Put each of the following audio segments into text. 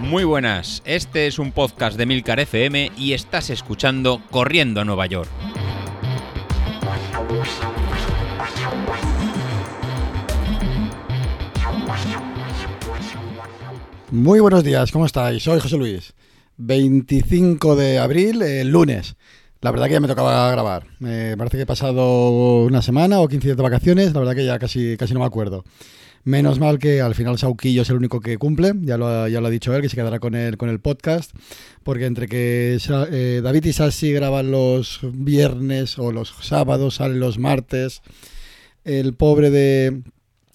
Muy buenas, este es un podcast de Milcar FM y estás escuchando Corriendo a Nueva York. Muy buenos días, ¿cómo estáis? Soy José Luis. 25 de abril, el lunes. La verdad que ya me tocaba grabar. Me parece que he pasado una semana o 15 días de vacaciones, la verdad que ya casi, casi no me acuerdo. Menos mal que al final Sauquillo es el único que cumple, ya lo, ha, ya lo ha dicho él, que se quedará con el, con el podcast, porque entre que eh, David y Sassi graban los viernes o los sábados, salen los martes, el pobre de,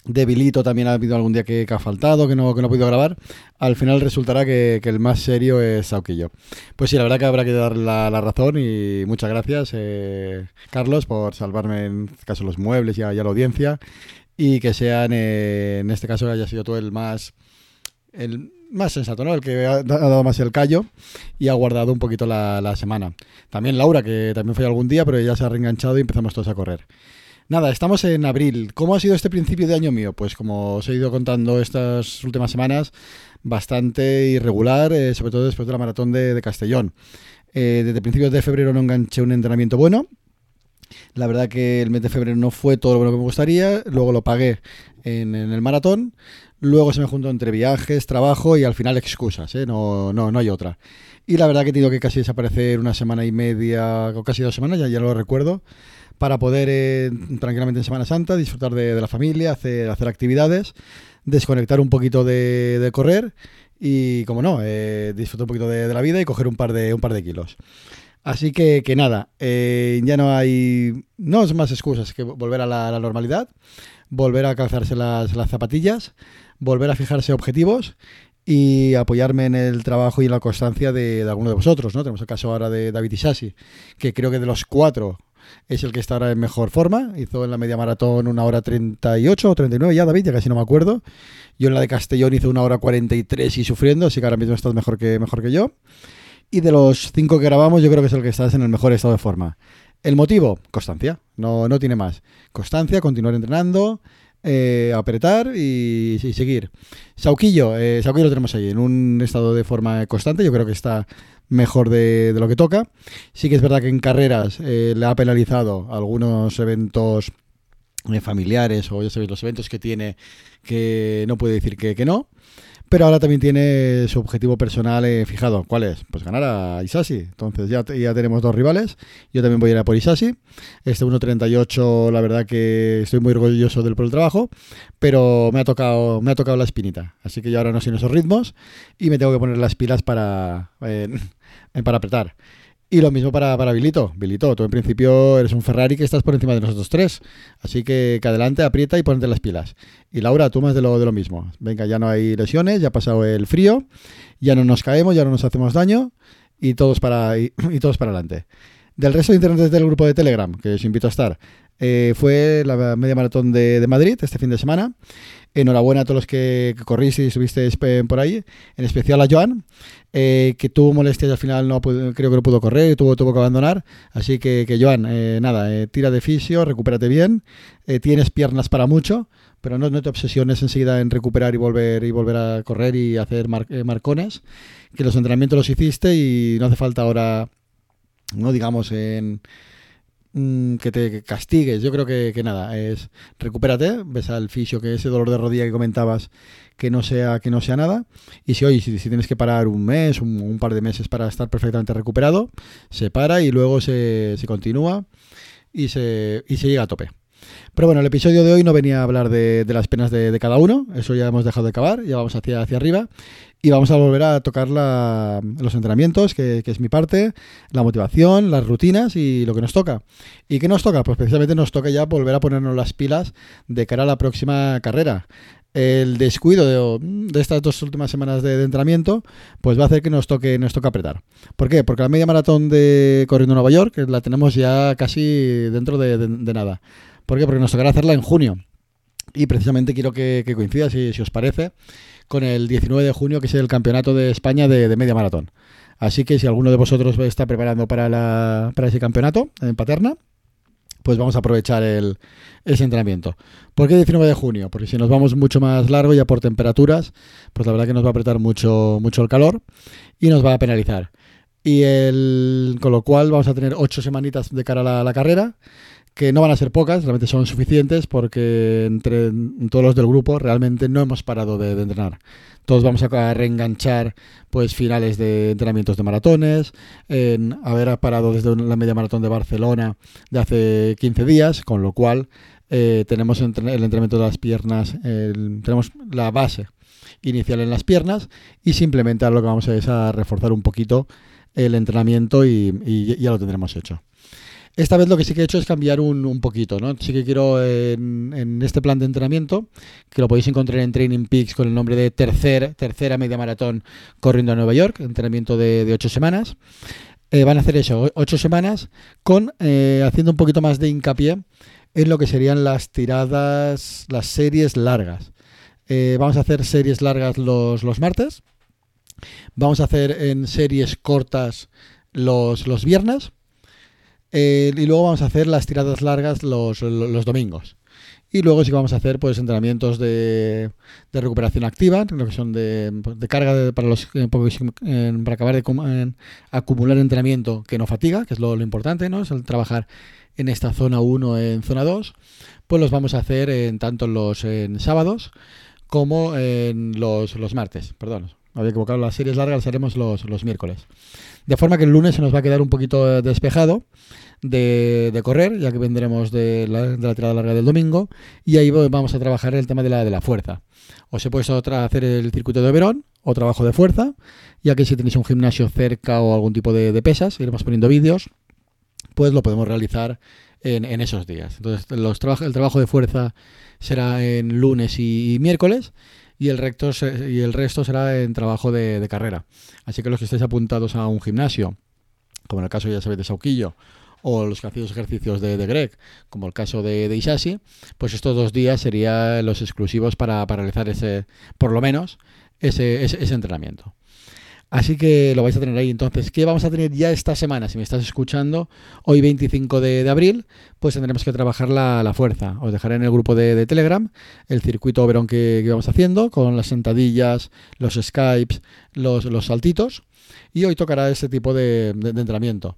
de Vilito también ha habido algún día que, que, ha faltado, que no, que no ha podido grabar, al final resultará que, que el más serio es Sauquillo. Pues sí, la verdad que habrá que dar la, la razón y muchas gracias, eh, Carlos, por salvarme en este caso los muebles y a, y a la audiencia y que sean, eh, en este caso, haya sido tú el más, el más sensato, ¿no? El que ha, dado más el callo y ha guardado un poquito la, la, semana. También Laura, que también fue algún día, pero ya se ha reenganchado y empezamos todos a correr. Nada, estamos en abril. ¿Cómo ha sido este principio de año mío? Pues como os he ido contando estas últimas semanas, bastante irregular, eh, sobre todo después de la maratón de, de Castellón. Eh, desde principios de febrero no enganché un entrenamiento bueno, la verdad que el mes de febrero no fue todo lo que me gustaría, luego lo pagué en, el maratón, luego se me juntó entre viajes, trabajo y al final excusas, ¿eh? no, no, no hay otra. Y la verdad que he tenido que casi desaparecer una semana y media, o casi dos semanas, ya, ya lo recuerdo, para poder eh, tranquilamente en Semana Santa disfrutar de, la familia, hacer, hacer actividades, desconectar un poquito de, de correr y, como no, eh, disfrutar un poquito de, de, la vida y coger un par de, un par de kilos. Así que, que nada, eh, ya no hay no es más excusas que volver a la, normalidad, volver a calzarse las, las, zapatillas, volver a fijarse objetivos y apoyarme en el trabajo y en la constancia de, de alguno de vosotros. ¿no? Tenemos el caso ahora de David Isasi, que creo que de los cuatro es el que está ahora en mejor forma. Hizo en la media maratón una hora 38 o 39 ya, David, ya casi no me acuerdo. Yo en la de Castellón hice una hora 43 y sufriendo, así que ahora mismo estás mejor que, mejor que yo. Y de los cinco que grabamos, yo creo que es el que estás en el mejor estado de forma. El motivo, constancia, no, no tiene más. Constancia, continuar entrenando, eh, apretar y, y, seguir. Sauquillo, eh, Sauquillo lo tenemos ahí en un estado de forma constante, yo creo que está mejor de, lo que toca. Sí que es verdad que en carreras eh, le ha penalizado algunos eventos eh, familiares o ya sabéis los eventos que tiene que no puede decir que no pero ahora también tiene su objetivo personal eh, fijado. ¿Cuál es? Pues ganar a Isasi. Entonces ya, ya tenemos dos rivales. Yo también voy a ir a por Isasi. Este 1.38, la verdad que estoy muy orgulloso del por el trabajo, pero me ha tocado me ha tocado la espinita. Así que yo ahora no sé en esos ritmos y me tengo que poner las pilas para, eh, para apretar. Y lo mismo para, para Bilito. Bilito, tú en principio eres un Ferrari que estás por encima de nosotros tres. Así que, que adelante, aprieta y ponte las pilas. Y Laura, tú más de lo, de lo mismo. Venga, ya no hay lesiones, ya ha pasado el frío, ya no nos caemos, ya no nos hacemos daño y todos para, y, y todos para adelante. Del resto de integrantes del grupo de Telegram, que os invito a estar, eh, fue la media maratón de, Madrid este fin de semana. Enhorabuena a todos los que, que corriste y estuvisteis por ahí, en especial a Joan, eh, que tuvo molestias al final no creo que no pudo correr, tuvo, tuvo que abandonar. Así que, que Joan, eh, nada, eh, tira de fisio, recupérate bien, eh, tienes piernas para mucho, pero no, te obsesiones enseguida en recuperar y volver y volver a correr y hacer mar, eh, marcones, que los entrenamientos los hiciste y no hace falta ahora, no digamos, en Mm, que te castigues. Yo creo que, que, nada, es recupérate, ves al fisio que ese dolor de rodilla que comentabas que no sea que no sea nada y si hoy si, tienes que parar un mes, un, un, par de meses para estar perfectamente recuperado, se para y luego se, se continúa y se, y se llega a tope. Pero bueno, el episodio de hoy no venía a hablar de, las penas de, cada uno, eso ya hemos dejado de acabar, ya vamos hacia, hacia arriba y vamos a volver a tocar la, los entrenamientos, que, es mi parte, la motivación, las rutinas y lo que nos toca. ¿Y qué nos toca? Pues precisamente nos toca ya volver a ponernos las pilas de cara a la próxima carrera. El descuido de, estas dos últimas semanas de, de, entrenamiento pues va a hacer que nos toque, nos toque apretar. ¿Por qué? Porque la media maratón de Corriendo Nueva York la tenemos ya casi dentro de, de nada. ¿Por qué? Porque nos tocará hacerla en junio. Y precisamente quiero que, coincida, si, os parece, con el 19 de junio, que es el Campeonato de España de, de, media maratón. Así que si alguno de vosotros está preparando para, la, para ese campeonato en Paterna, pues vamos a aprovechar el, ese entrenamiento. ¿Por qué 19 de junio? Porque si nos vamos mucho más largo ya por temperaturas, pues la verdad que nos va a apretar mucho, mucho el calor y nos va a penalizar. Y el, con lo cual vamos a tener ocho semanitas de cara a la, carrera, que no van a ser pocas, realmente son suficientes porque entre todos los del grupo realmente no hemos parado de, entrenar. Todos vamos a reenganchar pues finales de entrenamientos de maratones, en haber parado desde la media maratón de Barcelona de hace 15 días, con lo cual eh, tenemos el entrenamiento de las piernas, tenemos la base inicial en las piernas y simplemente ahora lo que vamos a hacer es reforzar un poquito el entrenamiento y, ya lo tendremos hecho. Esta vez lo que sí que he hecho es cambiar un, poquito, ¿no? Sí que quiero en, este plan de entrenamiento, que lo podéis encontrar en Training Peaks con el nombre de tercer, tercera media maratón corriendo a Nueva York, entrenamiento de, ocho semanas. Eh, van a hacer eso, ocho semanas, con eh, haciendo un poquito más de hincapié en lo que serían las tiradas, las series largas. Eh, vamos a hacer series largas los, los, martes. Vamos a hacer en series cortas los, los viernes. Eh, y luego vamos a hacer las tiradas largas los, los, domingos. Y luego sí que vamos a hacer pues entrenamientos de, de recuperación activa, que son de, de carga para los eh, para acabar de acumular entrenamiento que no fatiga, que es lo, importante, ¿no? Es el trabajar en esta zona 1 en zona 2, pues los vamos a hacer en tanto los en sábados como en los, los martes. Perdón, había equivocado, las series largas las haremos los, los miércoles. De forma que el lunes se nos va a quedar un poquito despejado de, correr, ya que vendremos de la, de la, tirada larga del domingo, y ahí vamos a trabajar el tema de la, de la fuerza. Os he puesto otra, hacer el circuito de Verón o trabajo de fuerza, ya que si tenéis un gimnasio cerca o algún tipo de, pesas, iremos poniendo vídeos pues lo podemos realizar en, esos días. Entonces, los el trabajo de fuerza será en lunes y, miércoles y el, recto y el resto será en trabajo de, carrera. Así que los que estéis apuntados a un gimnasio, como en el caso ya sabéis de Sauquillo, o los que hacéis ejercicios de, Greg, como el caso de, de Isasi, pues estos dos días serían los exclusivos para, realizar ese, por lo menos, ese, ese entrenamiento. Así que lo vais a tener ahí. Entonces, ¿qué vamos a tener ya esta semana? Si me estás escuchando, hoy 25 de, abril, pues tendremos que trabajar la, fuerza. Os dejaré en el grupo de, Telegram el circuito Oberon que, que, vamos haciendo, con las sentadillas, los Skypes, los, saltitos. Y hoy tocará ese tipo de, entrenamiento.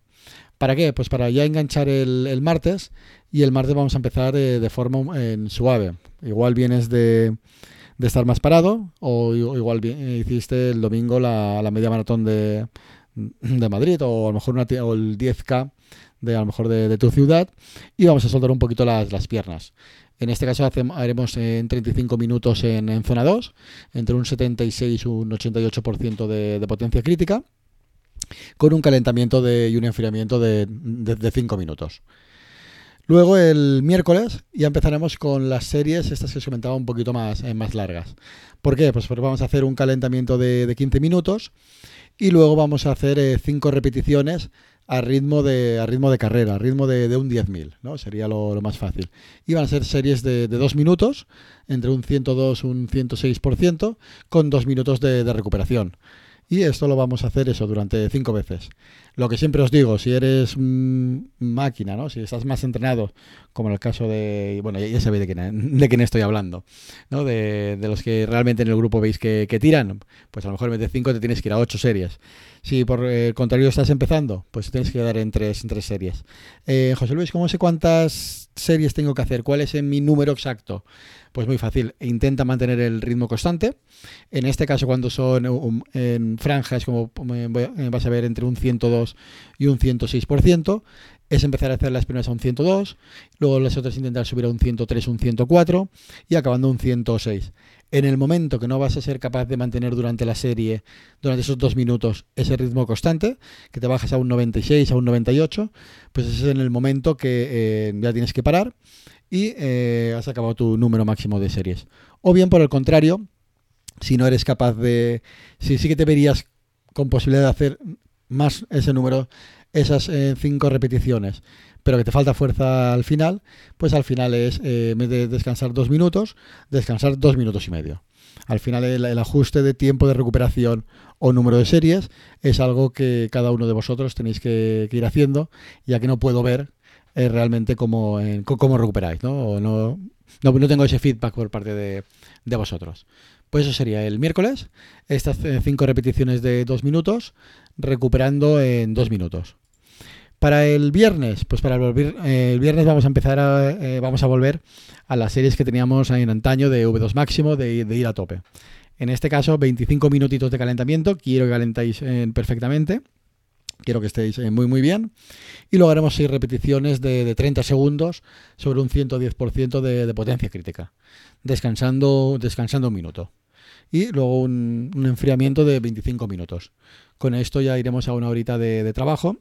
¿Para qué? Pues para ya enganchar el, martes y el martes vamos a empezar eh, de forma en suave. Igual vienes de de estar más parado, o, igual hiciste el domingo la, media maratón de, de, Madrid, o a lo mejor una, o el 10K de a lo mejor de, tu ciudad, y vamos a soltar un poquito las, las piernas. En este caso haremos en 35 minutos en, zona 2, entre un 76 y un 88% de, de potencia crítica, con un calentamiento de, y un enfriamiento de, de 5 minutos. Luego el miércoles ya empezaremos con las series, estas que os comentaba un poquito más, eh, más largas. ¿Por qué? Pues porque vamos a hacer un calentamiento de, 15 minutos y luego vamos a hacer 5 eh, repeticiones a ritmo de, a ritmo de carrera, a ritmo de, un 10.000, ¿no? Sería lo, más fácil. Y van a ser series de, de 2 minutos, entre un 102 y un 106%, con 2 minutos de recuperación. Y esto lo vamos a hacer eso durante 5 veces. Lo que siempre os digo, si eres máquina, ¿no? Si estás más entrenado, como en el caso de, bueno, ya, sabéis de quién, de quién estoy hablando, ¿no? De, los que realmente en el grupo veis que, tiran, pues a lo mejor en vez de 5 te tienes que ir a 8 series. Si por el contrario estás empezando, pues tienes que dar en 3 en tres series. Eh, José Luis, ¿cómo sé cuántas series tengo que hacer? ¿Cuál es mi número exacto? Pues muy fácil, intenta mantener el ritmo constante. En este caso, cuando son en franjas, como vas a ver, entre un 102 y un 106%, es empezar a hacer las primeras a un 102, luego las otras intentar subir a un 103, un 104 y acabando un 106. En el momento que no vas a ser capaz de mantener durante la serie, durante esos dos minutos, ese ritmo constante, que te bajas a un 96, a un 98, pues ese es en el momento que eh, ya tienes que parar y eh, has acabado tu número máximo de series. O bien, por el contrario, si no eres capaz de... Si sí que te verías con posibilidad de hacer más ese número, esas eh, cinco repeticiones, pero que te falta fuerza al final, pues al final es, eh, en vez de descansar dos minutos, descansar dos minutos y medio. Al final el, ajuste de tiempo de recuperación o número de series es algo que cada uno de vosotros tenéis que, ir haciendo, ya que no puedo ver eh, realmente cómo, cómo recuperáis, ¿no? no, no, tengo ese feedback por parte de, de vosotros. Pues eso sería el miércoles, estas cinco repeticiones de dos minutos, recuperando en dos minutos. Para el viernes, pues para eh, el viernes vamos a empezar a, eh, vamos a volver a las series que teníamos en antaño de V2 máximo, de, ir a tope. En este caso, 25 minutitos de calentamiento, quiero que calentáis eh, perfectamente. Quiero que estéis muy muy bien. Y luego haremos 6 repeticiones de, 30 segundos sobre un 110% de, de, potencia crítica. Descansando, descansando un minuto. Y luego un, enfriamiento de 25 minutos. Con esto ya iremos a una horita de trabajo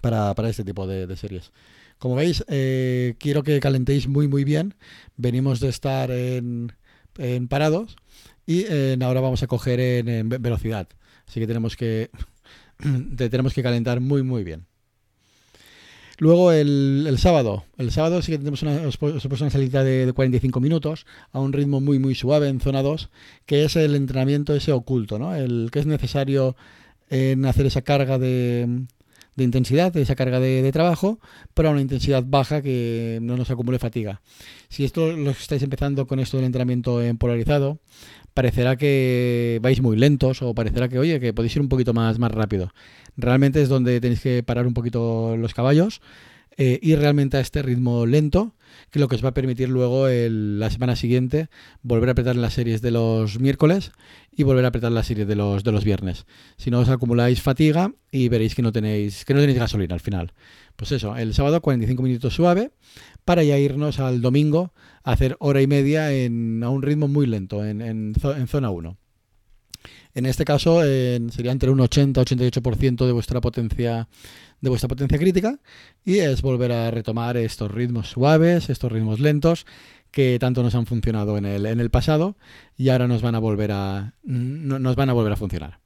para, este tipo de, series. Como veis, eh, quiero que calentéis muy muy bien. Venimos de estar en, parados y ahora vamos a coger en, velocidad. Así que tenemos que, tenemos que calentar muy muy bien. Luego el, sábado. El sábado sí que tenemos una, una salida de, de, 45 minutos a un ritmo muy muy suave en zona 2, que es el entrenamiento ese oculto, ¿no? El que es necesario en hacer esa carga de, de intensidad, de esa carga de, trabajo, pero a una intensidad baja que no nos acumule fatiga. Si esto lo estáis empezando con esto del entrenamiento en polarizado, parecerá que vais muy lentos o parecerá que, oye, que podéis ir un poquito más, más rápido. Realmente es donde tenéis que parar un poquito los caballos, eh, ir realmente a este ritmo lento que lo que os va a permitir luego la semana siguiente volver a apretar las series de los miércoles y volver a apretar las series de los, de los viernes. Si no os acumuláis fatiga y veréis que no tenéis, que no tenéis gasolina al final. Pues eso, el sábado 45 minutos suave para ya irnos al domingo a hacer hora y media en, a un ritmo muy lento en, en, zona 1. En este caso sería entre un 80-88% de vuestra potencia de vuestra potencia crítica y es volver a retomar estos ritmos suaves, estos ritmos lentos que tanto nos han funcionado en el, pasado y ahora nos van a volver a nos van a volver a funcionar.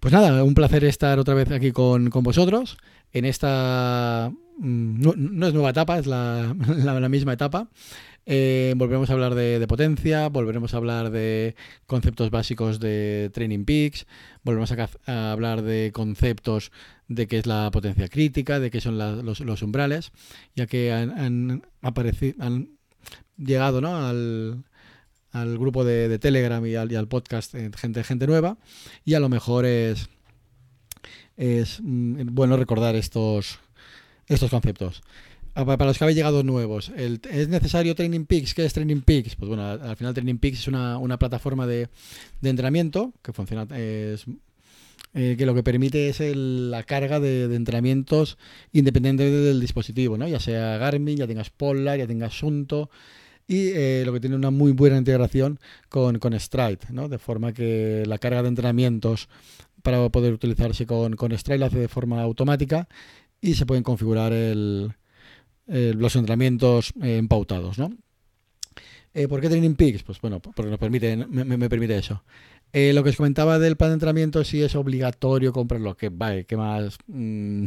Pues nada, un placer estar otra vez aquí con, vosotros en esta mm, no, es nueva etapa, es la misma etapa eh, volveremos a hablar de, potencia, volveremos a hablar de conceptos básicos de Training Peaks, volveremos a, hablar de conceptos de qué es la potencia crítica, de qué son los, umbrales, ya que han, aparecido, han llegado al, grupo de, Telegram y al, podcast eh, gente, gente nueva, y a lo mejor es, es mm, bueno recordar estos, estos conceptos. Ah, para los que habéis llegado nuevos, ¿es necesario Training Peaks? ¿Qué es Training Peaks? Pues bueno, al final Training Peaks es una, plataforma de, entrenamiento que funciona, eh, que lo que permite es la carga de, entrenamientos independientemente del dispositivo, ¿no? ya sea Garmin, ya tengas Polar, ya tengas Sunto, y eh, lo que tiene una muy buena integración con, con Stride, ¿no? de forma que la carga de entrenamientos para poder utilizarse con, con Stride la hace de forma automática y se pueden configurar el eh, los entrenamientos eh, empautados, ¿no? Eh, ¿Por qué Training Peaks? Pues bueno, porque nos permite, me, permite eso. lo que os comentaba del plan de entrenamiento, si es obligatorio comprarlo, que vale, que más mm,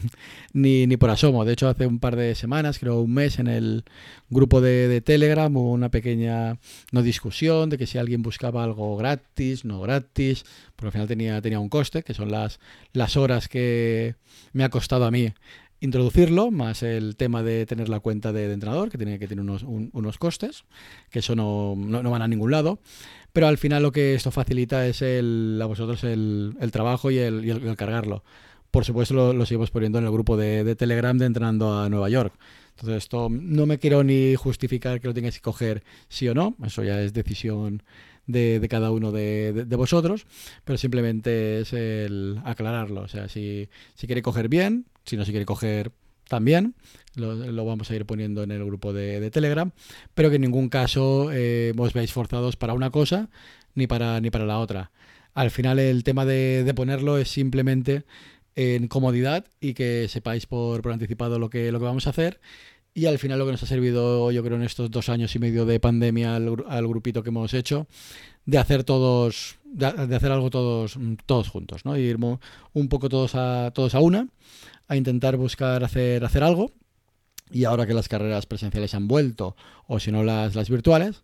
ni, ni por asomo. De hecho, hace un par de semanas, creo un mes, en el grupo de, Telegram hubo una pequeña no discusión de que si alguien buscaba algo gratis, no gratis, pero al final tenía, tenía un coste, que son las, las horas que me ha costado a mí introducirlo, más el tema de tener la cuenta de, entrenador, que tiene que tener unos, unos costes, que eso no, no, van a ningún lado. Pero al final lo que esto facilita es el, a vosotros el, el trabajo y el, y el, cargarlo. Por supuesto lo, lo, seguimos poniendo en el grupo de, de Telegram de Entrenando a Nueva York. Entonces esto no me quiero ni justificar que lo tengáis que coger sí o no, eso ya es decisión de, cada uno de, vosotros, pero simplemente es el aclararlo. O sea, si, si quiere coger bien, si no se quiere coger también, lo, vamos a ir poniendo en el grupo de, Telegram, pero que en ningún caso eh, os veáis forzados para una cosa ni para, ni para la otra. Al final el tema de, ponerlo es simplemente en comodidad y que sepáis por, por anticipado lo que, lo que vamos a hacer y al final lo que nos ha servido, yo creo, en estos dos años y medio de pandemia al, grupito que hemos hecho, de hacer todos, de, hacer algo todos, todos juntos, ¿no? Ir un poco todos a, todos a una, a intentar buscar hacer, hacer algo. Y ahora que las carreras presenciales han vuelto, o si no las, las virtuales,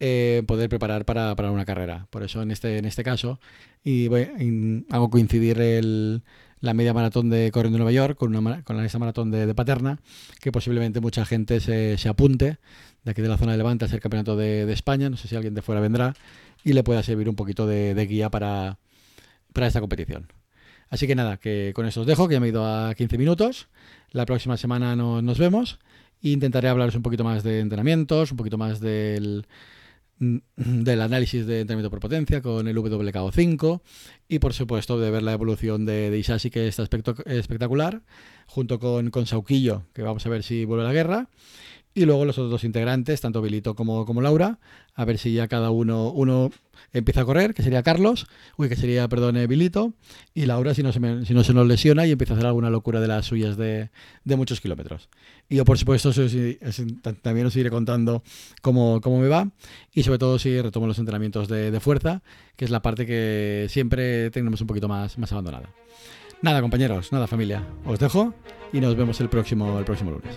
eh, poder preparar para, para, una carrera. Por eso en este, en este caso, y hago coincidir el, la media maratón de Corriendo Nueva York con, una, con esa maratón de, Paterna, que posiblemente mucha gente se, se, apunte de aquí de la zona de Levante a ser campeonato de, de, España. No sé si alguien de fuera vendrá y le pueda servir un poquito de, de guía para, para esta competición. Así que nada, que con eso os dejo, que ya me he ido a 15 minutos. La próxima semana nos vemos e intentaré hablaros un poquito más de entrenamientos, un poquito más del, del análisis de entrenamiento por potencia con el WKO5 y por supuesto de ver la evolución de, de Isashi que está espectacular junto con, con Sauquillo que vamos a ver si vuelve a la guerra y luego los otros dos integrantes, tanto Bilito como, como Laura, a ver si ya cada uno, uno empieza a correr, que sería Carlos, uy, que sería, perdón, Bilito, y Laura si no, se si no se nos lesiona y empieza a hacer alguna locura de las suyas de, de muchos kilómetros. Y yo, por supuesto, también os iré contando cómo, cómo, me va y sobre todo si retomo los entrenamientos de, de, fuerza, que es la parte que siempre tenemos un poquito más, más abandonada. Nada, compañeros, nada, familia. Os dejo y nos vemos el próximo, el próximo lunes.